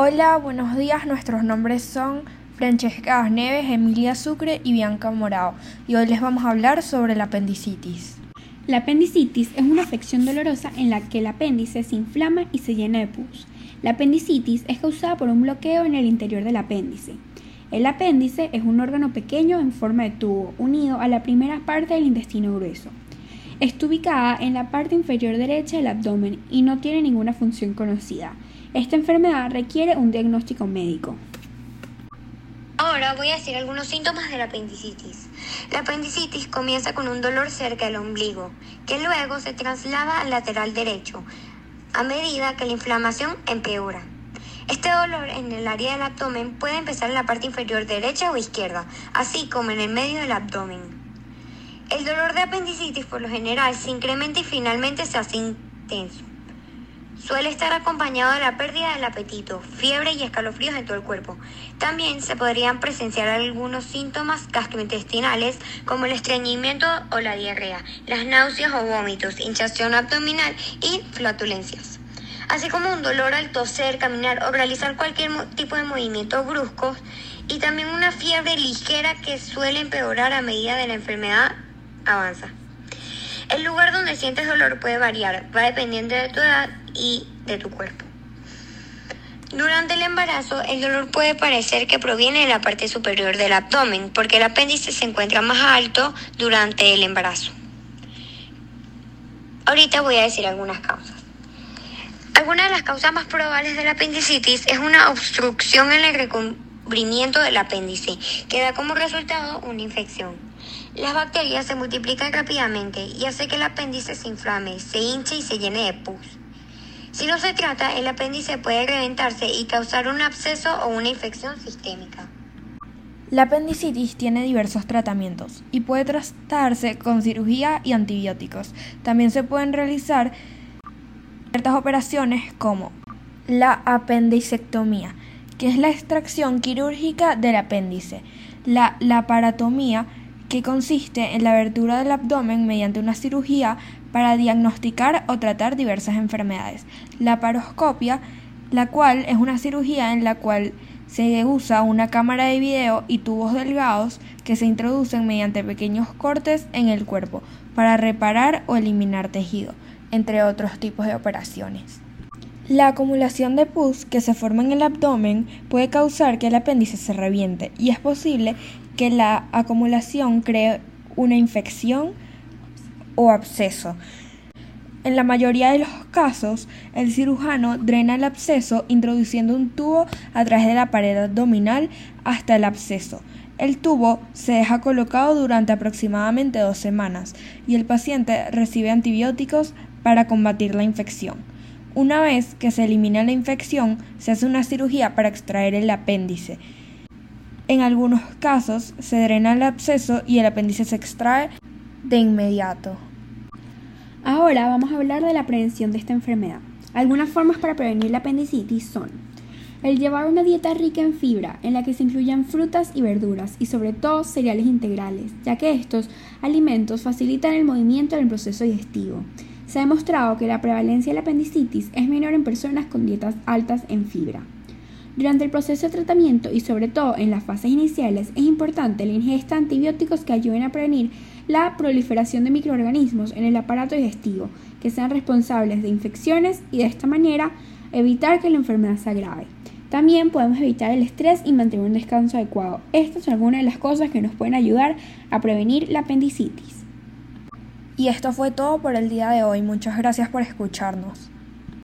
Hola, buenos días. Nuestros nombres son Francesca Neves, Emilia Sucre y Bianca Morao. Y hoy les vamos a hablar sobre la apendicitis. La apendicitis es una afección dolorosa en la que el apéndice se inflama y se llena de pus. La apendicitis es causada por un bloqueo en el interior del apéndice. El apéndice es un órgano pequeño en forma de tubo, unido a la primera parte del intestino grueso. Está ubicada en la parte inferior derecha del abdomen y no tiene ninguna función conocida. Esta enfermedad requiere un diagnóstico médico. Ahora voy a decir algunos síntomas de la apendicitis. La apendicitis comienza con un dolor cerca del ombligo, que luego se traslada al lateral derecho, a medida que la inflamación empeora. Este dolor en el área del abdomen puede empezar en la parte inferior derecha o izquierda, así como en el medio del abdomen. El dolor de apendicitis por lo general se incrementa y finalmente se hace intenso. Suele estar acompañado de la pérdida del apetito, fiebre y escalofríos en todo el cuerpo. También se podrían presenciar algunos síntomas gastrointestinales como el estreñimiento o la diarrea, las náuseas o vómitos, hinchación abdominal y flatulencias. Así como un dolor al toser, caminar o realizar cualquier tipo de movimiento brusco y también una fiebre ligera que suele empeorar a medida de la enfermedad avanza. El lugar donde sientes dolor puede variar, va dependiendo de tu edad y de tu cuerpo. Durante el embarazo, el dolor puede parecer que proviene de la parte superior del abdomen, porque el apéndice se encuentra más alto durante el embarazo. Ahorita voy a decir algunas causas. Algunas de las causas más probables de la apendicitis es una obstrucción en el recubrimiento del apéndice, que da como resultado una infección. Las bacterias se multiplican rápidamente y hace que el apéndice se inflame, se hinche y se llene de pus. Si no se trata, el apéndice puede reventarse y causar un absceso o una infección sistémica. La apendicitis tiene diversos tratamientos y puede tratarse con cirugía y antibióticos. También se pueden realizar ciertas operaciones como la apendicectomía, que es la extracción quirúrgica del apéndice, la laparotomía, que consiste en la abertura del abdomen mediante una cirugía para diagnosticar o tratar diversas enfermedades. La paroscopia, la cual es una cirugía en la cual se usa una cámara de video y tubos delgados que se introducen mediante pequeños cortes en el cuerpo para reparar o eliminar tejido, entre otros tipos de operaciones. La acumulación de pus que se forma en el abdomen puede causar que el apéndice se reviente y es posible que la acumulación cree una infección o absceso. En la mayoría de los casos, el cirujano drena el absceso introduciendo un tubo a través de la pared abdominal hasta el absceso. El tubo se deja colocado durante aproximadamente dos semanas y el paciente recibe antibióticos para combatir la infección. Una vez que se elimina la infección, se hace una cirugía para extraer el apéndice. En algunos casos se drena el absceso y el apéndice se extrae de inmediato. Ahora vamos a hablar de la prevención de esta enfermedad. Algunas formas para prevenir la apendicitis son el llevar una dieta rica en fibra, en la que se incluyan frutas y verduras y sobre todo cereales integrales, ya que estos alimentos facilitan el movimiento en el proceso digestivo. Se ha demostrado que la prevalencia de la apendicitis es menor en personas con dietas altas en fibra. Durante el proceso de tratamiento y sobre todo en las fases iniciales es importante la ingesta de antibióticos que ayuden a prevenir la proliferación de microorganismos en el aparato digestivo que sean responsables de infecciones y de esta manera evitar que la enfermedad se agrave. También podemos evitar el estrés y mantener un descanso adecuado. Estas son algunas de las cosas que nos pueden ayudar a prevenir la apendicitis. Y esto fue todo por el día de hoy. Muchas gracias por escucharnos.